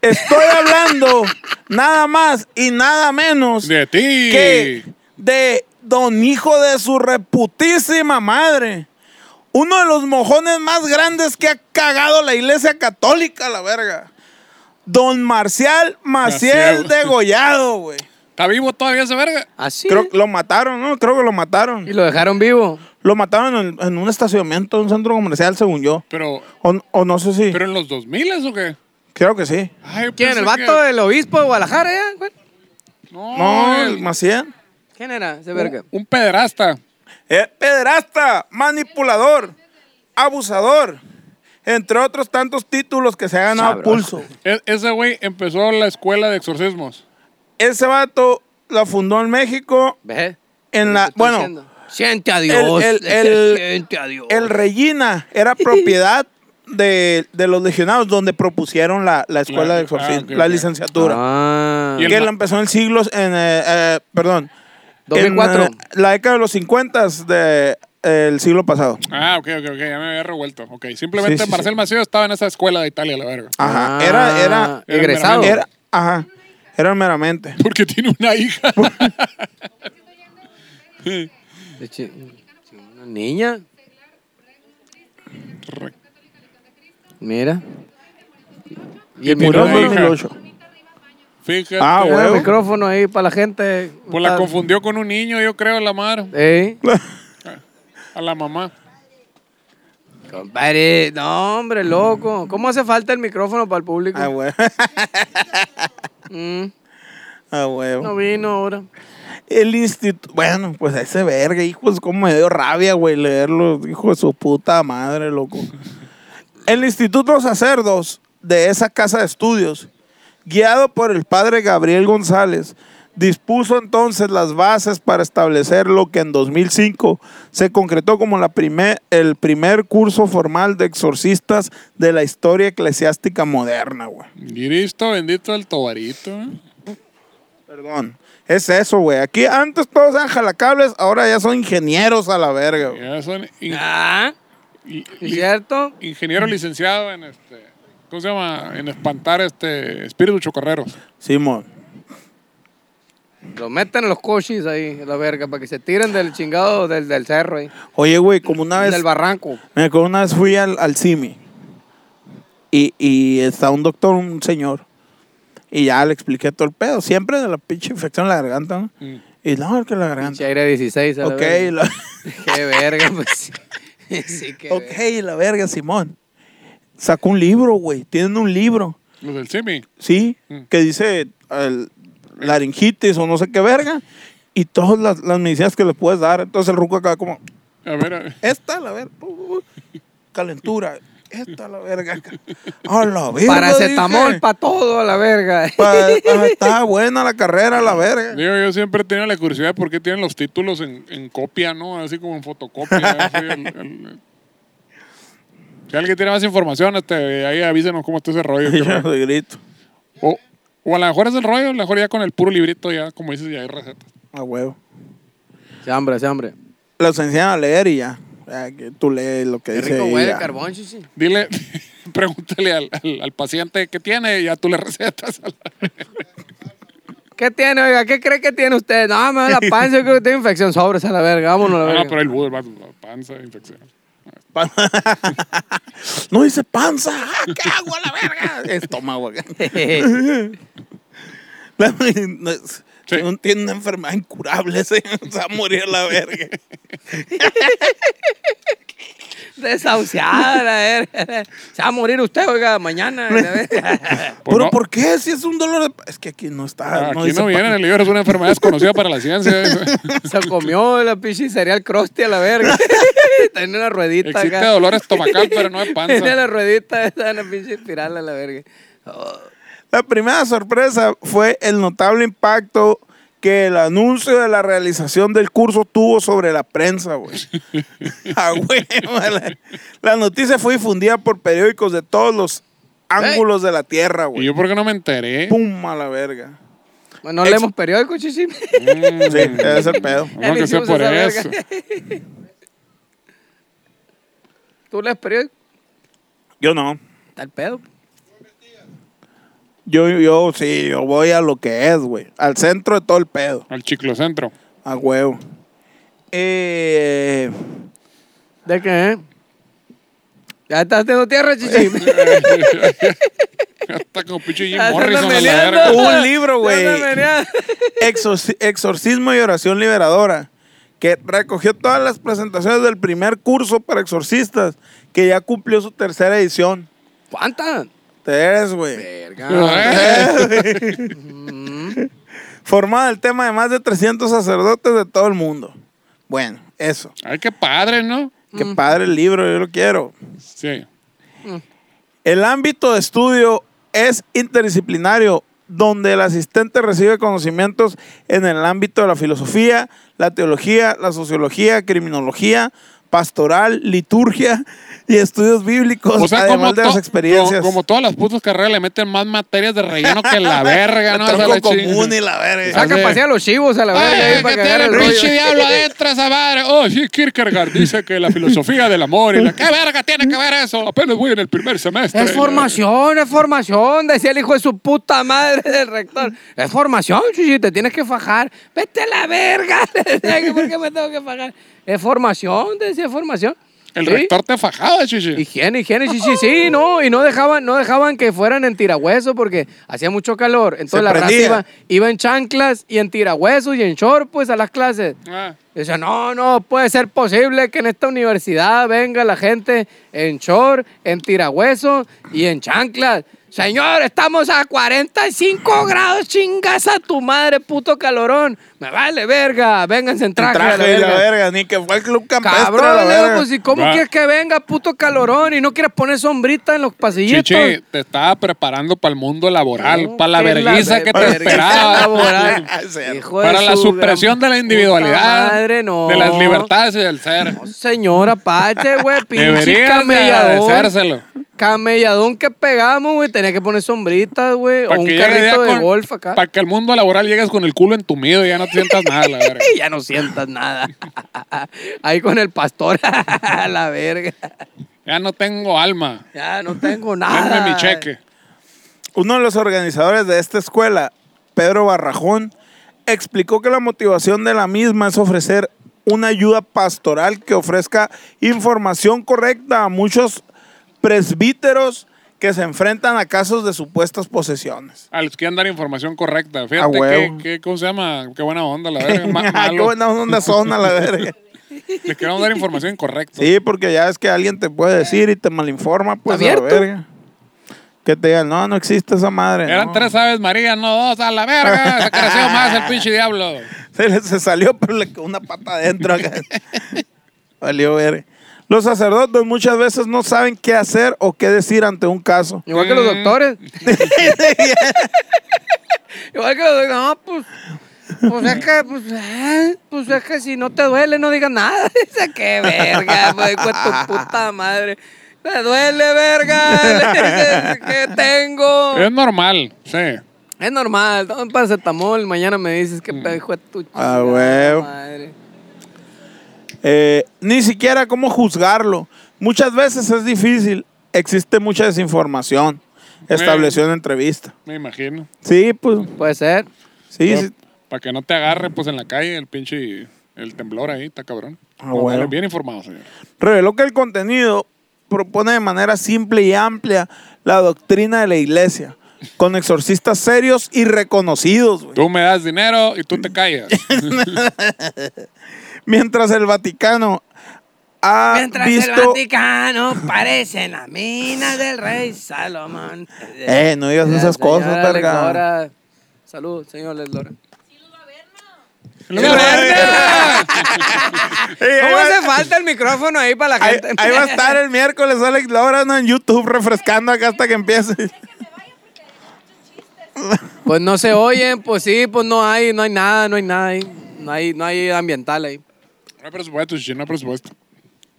Estoy hablando nada más y nada menos De ti. que de don hijo de su reputísima madre. Uno de los mojones más grandes que ha cagado la iglesia católica, la verga. Don Marcial Maciel Maciel. degollado, güey. ¿Está vivo todavía ese verga? Así. Creo que lo mataron, ¿no? Creo que lo mataron. Y lo dejaron vivo. Lo mataron en, en un estacionamiento, en un centro comercial, según yo. Pero, O, o no sé si. pero en los 2000 o qué? Creo que sí. Ay, ¿Quién? ¿El vato que- del obispo de Guadalajara ya? No, No, el- el Maciel. ¿Quién era ese verga? un pederasta. Es pederasta, manipulador, abusador, entre otros tantos títulos que se ha ganado a Sabroso. pulso. E- ese güey empezó la escuela de exorcismos. Ese vato la fundó en México, ¿Ves? en la, bueno, diciendo. Siente a Dios. el- [LAUGHS] el- Siente a Dios. el Regina era propiedad de, de los legionarios donde propusieron la, la escuela La- de exorcismo, ah, ok, la licenciatura. Ah. Que la empezó en el siglo, en, eh, eh, perdón, 2004. en eh, la década de los 50 del siglo pasado. Ah, ok, ok, ok, ya me había revuelto. Ok, simplemente Sí, sí, Marcel sí. Macedo estaba en esa escuela de Italia, la verga. Ajá, Ah, era, era, egresado. era, ajá, era meramente. [LAUGHS] Porque tiene una hija. [LAUGHS] De Una niña. Mira. Y el Murió en en micrófono. 2008. Fíjate. Ah, Mira el micrófono ahí para la gente. Pues la confundió con un niño, yo creo, la madre. Ey. A la mamá. Compadre, no, hombre, loco. ¿Cómo hace falta el micrófono para el público? Ah, huevo. Mm, Ah, huevo. no vino ahora. El instituto. Bueno, pues ese verga, hijo, es como me dio rabia, güey, leerlo, hijo de su puta madre, loco. El Instituto Sacerdos de esa casa de estudios, guiado por el padre Gabriel González, dispuso entonces las bases para establecer lo que en 2005 se concretó como la primer, el primer curso formal de exorcistas de la historia eclesiástica moderna, güey. Cristo bendito el tobarito. ¿eh? Perdón. Es eso, güey. Aquí antes todos eran jalacables, ahora ya son ingenieros a la verga, güey. Ya son in- Ah, li- ¿es li- cierto? ingeniero licenciado en este. ¿Cómo se llama? En espantar este espíritus chocarreros. Simón. Lo meten en los coches ahí, la verga, para que se tiren del chingado del, del cerro ahí. Oye, güey, como una vez. Del barranco. Me acuerdo una vez fui al, al CIMI. Y, y está un doctor, un señor. Y ya le expliqué todo el pedo. Siempre de la pinche infección en la garganta, ¿no? Mm. Y no, es que la Pinche garganta. aire 16 a la Ok, verga. la, [LAUGHS] Qué verga, pues. sí. [LAUGHS] Qué verga. ok, la verga, Simón. Sacó un libro, güey. Tienen un libro. Los del Simi. ¿sí? Mm. Que dice el, laringitis o no sé qué verga. Y todas las, las medicinas que le puedes dar. Entonces el ruco acaba como, A ver, a ver. esta, la verga. Calentura. Esta, la verga. A la verga. Paracetamol para todo a la verga. Pa- ah, está buena la carrera, la verga. Digo, yo siempre he tenido la curiosidad de por qué tienen los títulos en, en copia, ¿no? Así como en fotocopia. así, el- el- Si alguien tiene más información, este, ahí avísenos cómo está ese rollo. qué Y yo rollo. de grito. O, o a lo mejor es el rollo, a lo mejor ya con el puro librito, ya, como dices, ya hay recetas. A huevo. Se hambre, se hambre. Los enseñan a leer y ya. Ya que tú lees lo que Qué dice. rico y huele ya. carbón, chichi. Dile, [LAUGHS] pregúntale al, al- al paciente qué tiene y ya tú le [LAUGHS] recetas. a la- ¿Qué tiene, oiga? ¿Qué cree que tiene usted? No, me da la panza, yo creo que tiene infección. Sobres a la verga, vámonos a la Ah, verga. no, pero el búho, la panza, infección. [LAUGHS] No dice panza. ¡Ah, ¿Qué hago a la verga? Estómago. [LAUGHS] Sí. tiene una enfermedad incurable, se, se va a morir a la verga. [LAUGHS] Desahuciada, la verga. Se va a morir usted, oiga, mañana. [LAUGHS] la verga. Pues ¿Pero no. por qué? Si es un dolor de... Es que aquí no está. Aquí no, dice viene en el libro, es una enfermedad desconocida para la ciencia. [LAUGHS] Se comió la pinche cereal crusty a la verga. [LAUGHS] Tenía una ruedita Existe acá. dolor estomacal, pero no de Tenía panza. la ruedita esa, una pinche espiral a la verga. Oh, La primera sorpresa fue el notable impacto que el anuncio de la realización del curso tuvo sobre la prensa, güey. [LAUGHS] Ah, la, la noticia fue difundida por periódicos de todos los ángulos de la tierra, ¿Y güey. yo por qué no me enteré? Pum a la verga. Bueno, no Ex- leemos periódicos, chichi. Mm. [LAUGHS] Sí, ese es el pedo. No, que sea por eso. [LAUGHS] ¿Tú lees periódicos? Yo no. Está el pedo. Yo, yo, sí, yo voy a lo que es, güey. Al centro de todo el pedo. Al chiclocentro. A huevo. Eh, ¿De qué? eh? ¿Ya estás haciendo tierra, [LAUGHS] chichi? Ya Está como pinche Jim Morrison la verga. Hubo un libro, güey. Exorcismo y oración liberadora, que recogió todas las presentaciones del primer curso para exorcistas, que ya cumplió su tercera edición. ¿Cuántas? Tres, güey. Verga. [LAUGHS] Formada el tema de más de 300 sacerdotes de todo el mundo. Bueno, eso. Ay, qué padre, ¿no? Qué padre el libro, yo lo quiero. Sí. El ámbito de estudio es interdisciplinario, donde el asistente recibe conocimientos en el ámbito de la filosofía, la teología, la sociología, criminología, pastoral, liturgia y estudios bíblicos, O sea, además como, de las experiencias. como, como todas las putas carreras le meten más materias de relleno que la verga, ¿no? O [LAUGHS] sea, tronco la chi- común y la verga. Saca Hace- pasear los chivos a la verga ahí Ay, para tiene el el pinche diablo [LAUGHS] adentro esa madre. Oh, sí, Kierkegaard dice que la filosofía del amor y la... ¿Qué verga tiene que ver eso? Apenas voy en el primer semestre. Es formación, es formación, decía el hijo de su puta madre del rector. Es formación, chichi, te tienes que fajar. Vete a la verga. [LAUGHS] ¿Por qué me tengo que fajar? Es formación, decía formación. El Sí. rector te fajaba, chichi. Higiene, higiene, sí, sí, sí, no, y no dejaban, no dejaban que fueran en tirahueso porque hacía mucho calor. Entonces Se la raza iba, iba en chanclas y en tirahuesos y en short, pues, a las clases. Ah, Y decía, no, no puede ser posible que en esta universidad venga la gente en short, en tirahueso y en chanclas. Señor, estamos a 45 grados, chingas a tu madre, puto calorón. Me vale verga, vénganse en traje, a la Traje y la verga. verga, ni que fue el club campestre. la Cabrón, digo, verga. pues, ¿y cómo Va. quieres que venga, puto calorón? Y no quieres poner sombrita en los pasillitos. chichi, te estaba preparando para el mundo laboral, No, para la vergüenza que te esperaba. laboral. [LAUGHS] Para la su supresión de la individualidad, madre, no. de las libertades y del ser. No, señora Pache, güey, [LAUGHS] pinche Deberías de camelladón. agradecérselo. Camelladón que pegamos, güey. Tenía que poner sombritas, güey. O un carrito de con- golf acá. Para que al mundo laboral llegues con el culo entumido y ya no te sientas nada, la verga. Y [LAUGHS] ya no sientas nada. [LAUGHS] Ahí con el pastor, a [LAUGHS] la verga. Ya no tengo alma. Ya no tengo nada. Denme mi cheque. Uno de los organizadores de esta escuela, Pedro Barrajón, explicó que la motivación de la misma es ofrecer una ayuda pastoral que ofrezca información correcta a muchos presbíteros que se enfrentan a casos de supuestas posesiones. A los que dar información correcta. A Fíjate huevo. qué, qué- ¿cómo se llama? Qué buena onda, la [LAUGHS] verga. Ma- Qué malo. buena onda son a la verga. [LAUGHS] Les queremos dar información correcta. Sí, porque ya es que alguien te puede decir y te malinforma, pues a la ¿Abierto? verga. Que te digan, no, no existe esa madre. Eran no. tres aves María, no dos, a la verga. [LAUGHS] Se creció más el pinche diablo. Se, le- se salió, pero le quedó una pata adentro acá. Valió ver. Los sacerdotes muchas veces no saben qué hacer o qué decir ante un caso. Igual que los Mm. doctores. [LAUGHS] Igual que los doctores. No, pues. Pues es que, pues, eh, pues es que si no te duele, no digas nada. [LAUGHS] Dice, qué verga, pues, hijo de tu puta madre. Me duele, verga. [LAUGHS] ¿Qué tengo? Es normal, sí. Es normal, toma un paracetamol. Mañana me dices que Mm. hijo de tu Ah, chingada huevo. madre. Eh, ni siquiera cómo juzgarlo. Muchas veces es difícil. Existe mucha desinformación. Estableció en entrevista. Me imagino. Sí, pues. Puede ser. Sí, sí. Para que no te agarre, pues en la calle el pinche. El temblor ahí, está cabrón. Ah, bueno. Bien informado, señor. Reveló que el contenido propone de manera simple y amplia la doctrina de la iglesia, con exorcistas serios y reconocidos. güey. Tú me das dinero y tú te callas. [LAUGHS] [LAUGHS] Mientras el Vaticano ha Mientras el visto... Vaticano parece las minas del rey Salomón. Eh, no digas esas Señora cosas, verga. Leslora. Salud, señor Leslora. ¡Lo verga! Eh, [LAUGHS] ahí ¿Cómo hace falta el micrófono ahí para la Ahí, gente? ahí va a estar el miércoles Alex Laura ¿no? en YouTube refrescando acá hasta que empiece. Pues no se oyen, pues sí, pues no hay, no hay nada, no hay nada ahí. No hay, no hay ambiental ahí. No hay presupuesto, chichi, no hay presupuesto.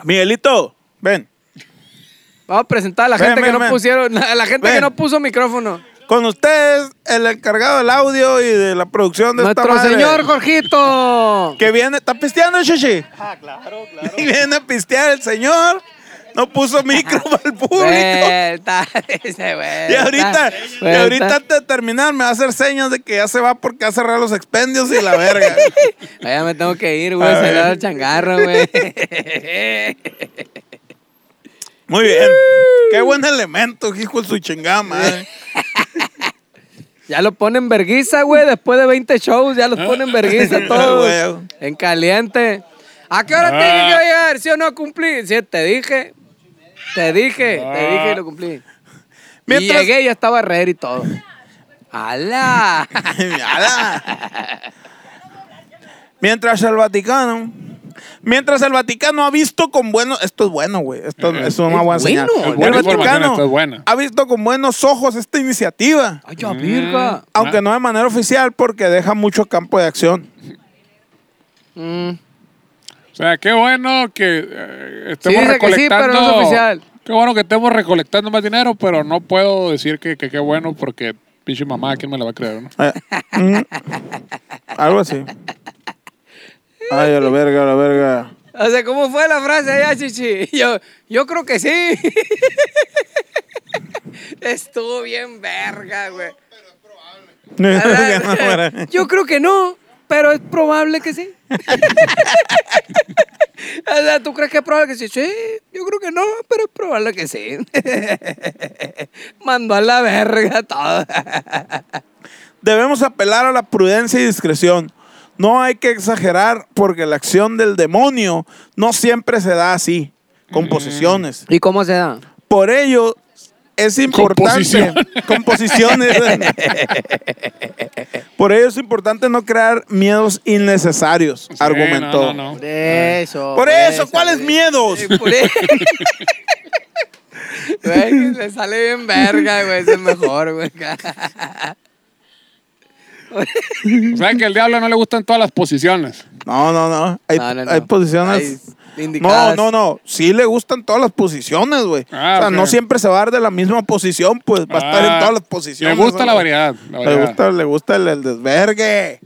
Miguelito, ven. Vamos a presentar a la Ven, gente que ven, no ven. pusieron, a la gente que Ven. no puso micrófono. Con ustedes, el encargado del audio y de la producción de esta Nuestro madre. señor Jorgito. Que viene, ¿está pisteando, Shishi? Ah, claro, claro. Y [LAUGHS] viene a pistear el señor. No puso [LAUGHS] micro para el público. Vuelta, dice, [LAUGHS] vuelta, Y ahorita, y ahorita antes de terminar me va a hacer señas de que ya se va porque va a cerrar los expendios y la verga. [LAUGHS] Ya me tengo que ir, güey, A se el changarro, güey. Muy bien. Qué buen elemento, hijo de su chingada madre. Ya lo ponen verguiza, güey, después de 20 shows, ya los ponen verguiza todos. Güey. en caliente. ¿A qué hora te dije que llegar? ¿Sí o no cumplí? Sí, te dije. Te dije, te dije y lo cumplí. Mientras- Y llegué y ya estaba ready y todo. ¡Hala! [LAUGHS] Ala. Mientras el Vaticano. Mientras el Vaticano ha visto con buenos. Esto es bueno, güey. Esto, esto es una Es buena señal. bueno. Es el buena Vaticano esto es buena. ha visto con buenos ojos esta iniciativa. ¡Ay, ya, virga! Aunque no de manera oficial, porque deja mucho campo de acción. Mm. O sea, qué bueno que eh, estemos dice que sí, recolectando. pero no es oficial. Qué bueno que estemos recolectando más dinero, pero no puedo decir que que qué bueno porque pinche mamá, ¿quién me la va a creer? No? Eh, mm, algo así. Ay, a la verga, a la verga. O sea, ¿cómo fue la frase allá, chichi? [LAUGHS] Yo, yo creo que sí. [LAUGHS] Estuvo bien verga, güey. [LAUGHS] Yo creo que no, pero es probable que sí. [LAUGHS] o sea, ¿tú crees que es probable que sí? Sí, yo creo que no, pero es probable que sí. [LAUGHS] Mandó a la verga todo. [LAUGHS] Debemos apelar a la prudencia y discreción. No hay que exagerar porque la acción del demonio no siempre se da así, con posiciones. ¿Y cómo se da? Por ello es importante. Composición. [LAUGHS] Composiciones. [LAUGHS] Por ello es importante no crear miedos innecesarios, Sí, argumentó. no, no, no. Por eso. Por eso, ¿cuáles miedos? Sí, por eso. [LAUGHS] Güey, le sale bien verga, güey. Es el mejor, güey. O sea, que al diablo no le gustan todas las posiciones. No, no, no. Hay, No, no, no. hay posiciones. Indicadas. no, no, no. Sí le gustan todas las posiciones, güey. Ah, o sea, ok. no siempre se va a dar de la misma posición, pues va a estar en Ah, todas las posiciones. Le gusta ¿no? la variedad. la Le variedad. gusta, le gusta el, el desvergue.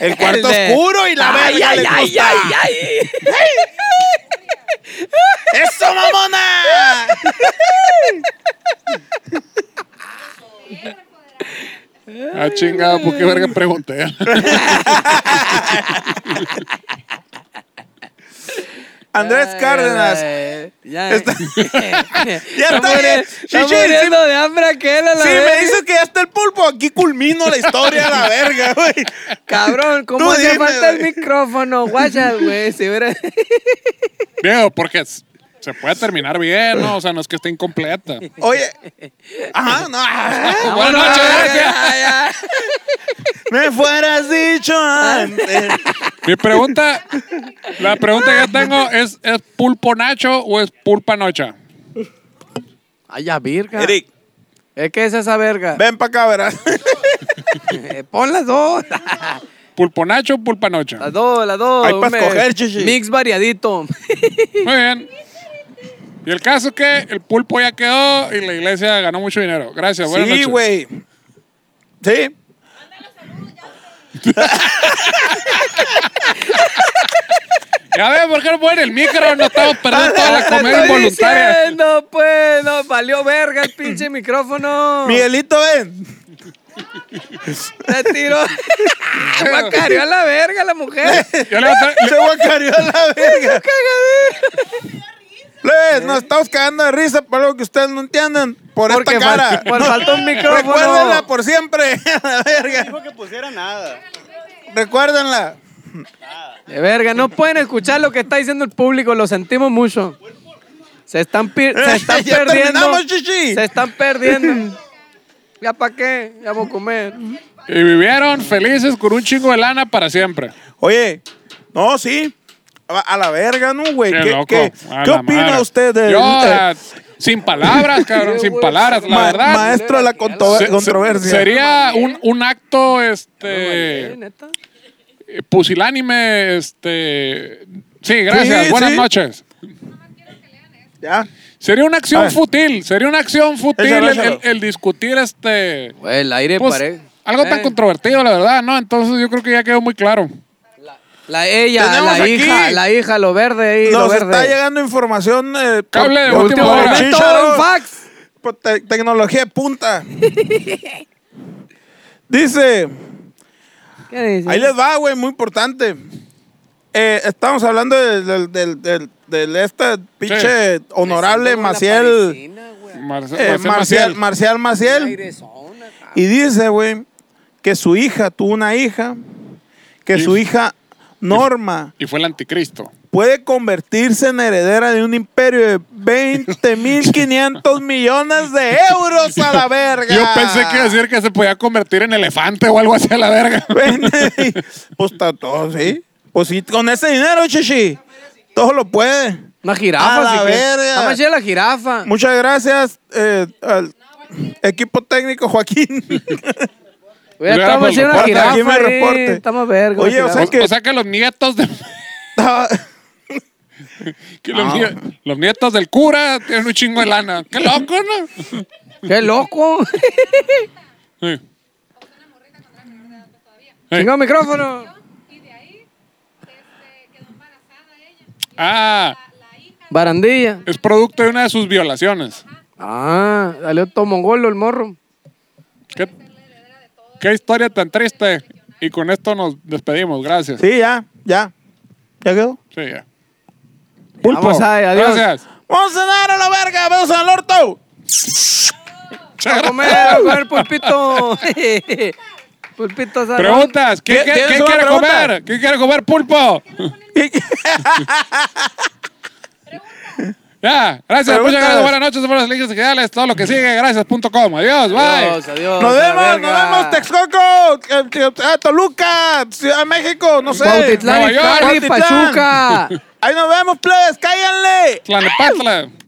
El [LAUGHS] cuarto de- oscuro y la ay, verga ay, le ay, gusta. ay, ay. [LAUGHS] ¡Eso, mamona! Ah, chingada, ¿por qué verga pregunté? [LAUGHS] Andrés Cárdenas. ay, Ya, Está- [LAUGHS] [LAUGHS] ya está bien. está Chichi, muriendo de hambre aquel a la Sí, me verga. dice que ya está el pulpo. Aquí culmino la historia a la verga, güey. Cabrón, ¿cómo hace falta el micrófono? Guacha, güey. Si hubiera... Porque se puede terminar bien, ¿no? O sea, no es que esté incompleta. Oye. Ajá, no. ah, Buenas noches, gracias. Ya, ya. Me fueras dicho antes. Mi pregunta, la pregunta que yo tengo es, ¿es pulpo nacho o es pulpa nocha? Ay, ya, virga. Eric, ¿Es que es esa verga? ven para acá, verás. Eh, Pon las dos. ¿Pulpo nacho o pulpa nocha? Las dos, las dos. Hay pa' hombre. escoger, chichi. Mix variadito. Muy bien. Y el caso es que el pulpo ya quedó y la iglesia ganó mucho dinero. Gracias, buenas Sí, noches. güey. Sí. [LAUGHS] Ya ves, ¿por qué no ponen el micro? No estamos perdiendo toda la [LAUGHS] comida involuntaria. diciendo, pues, no, valió verga el pinche micrófono. Miguelito, ven. Se tiró. [LAUGHS] Guacareó a la verga la mujer. Yo le voy a traer- Se guacareó a la verga. Plebes, nos estamos cagando de risa por algo que ustedes no entienden. Por Porque esta cara. falta un [LAUGHS] micrófono. Recuérdenla por siempre. [LAUGHS] La verga. Dijo que pusiera nada. Recuérdenla. De verga, no pueden escuchar lo que está diciendo el público, lo sentimos mucho. Se están, se [LAUGHS] están Ya perdiendo. Se están perdiendo. ¿Ya para qué? Ya vamos a comer. Y vivieron felices con un chingo de lana para siempre. Oye, no, sí. A, la verga, ¿no, güey? Qué ¿Qué, loco. qué- opina madre. usted de Yo, eh, sin palabras, [LAUGHS] cabrón, sin palabras. La ma- verdad, maestro de la se- controversia? sería un, un acto, este, neta. eh, pusilánime, este... Sí, gracias, Sí, buenas sí. noches. Ya. Sería una acción ver. fútil, sería una acción fútil Échalo, el, échalo. el- el discutir este... Güey, el aire pues, parece. algo tan Eh, controvertido, la verdad, ¿no? Entonces yo creo que ya quedó muy claro. La ella, Tenemos la aquí- hija, la hija, lo verde ahí, lo Nos verde. está llegando información. Eh, Cable de por- última hora. momento, chícharo, un fax. por te- tecnología de punta. [LAUGHS] Dice, ¿Qué dice? ahí les va, güey, muy importante. Eh, estamos hablando del, del, del, del- del este pinche honorable Maciel. Marce- eh, Marcel Marcial, Maciel. Marcial Maciel. Airezona, cabrón. Y dice, güey, que su hija tuvo una hija, que Y- su hija Norma Y fue el anticristo. puede convertirse en heredera de un imperio de 20.500 millones de euros a la [LAUGHS] verga. Yo pensé que iba a decir que se podía convertir en elefante o algo así a la verga. [LAUGHS] pues está todo, sí. Pues sí, con ese dinero, chichi, todo lo puede. Una jirafa, A la si verga. Chida la jirafa. Muchas gracias eh, al equipo técnico Joaquín. [LAUGHS] Güey, pues, chida la reporte, jirafa. aquí me ahí. reporte. Está más verga. Oye, o sea que- O sea que los nietos de. [LAUGHS] que los, No. nie- los nietos del cura tienen un chingo de lana. Qué loco, ¿no? Qué loco. Sí. Chinga el micrófono. Y de ahí quedó embarazada ella. Ah, La hija Barandilla. es producto de una de sus violaciones. Ah, salió todo mongolo el morro. ¿Qué, qué historia tan triste. Y con esto nos despedimos. Gracias. Sí, ya, ya. ¿Ya quedó? Sí, ya. Pulpo. Vamos ahí, adiós. Gracias. ¡Vamos a cenar a la verga! ¡Vamos al orto! A comer, a [LAUGHS] comer pulpito. [LAUGHS] pulpito asado. Preguntas. ¿Quién, ¿Qué- quién una quiere pregunta? comer? ¿Quién quiere comer pulpo? [LAUGHS] Ya, gracias, muchas gracias, buenas noches, buenas links digitales, todo lo que sigue, gracias.com, adiós, bye. Adiós, adiós. Nos vemos, nos vemos, Texcoco, eh, eh, Toluca, Ciudad de México, no sé. Cuautitlán. Pachuca. Ahí nos vemos, plebes, cáiganle. Tlanepantla.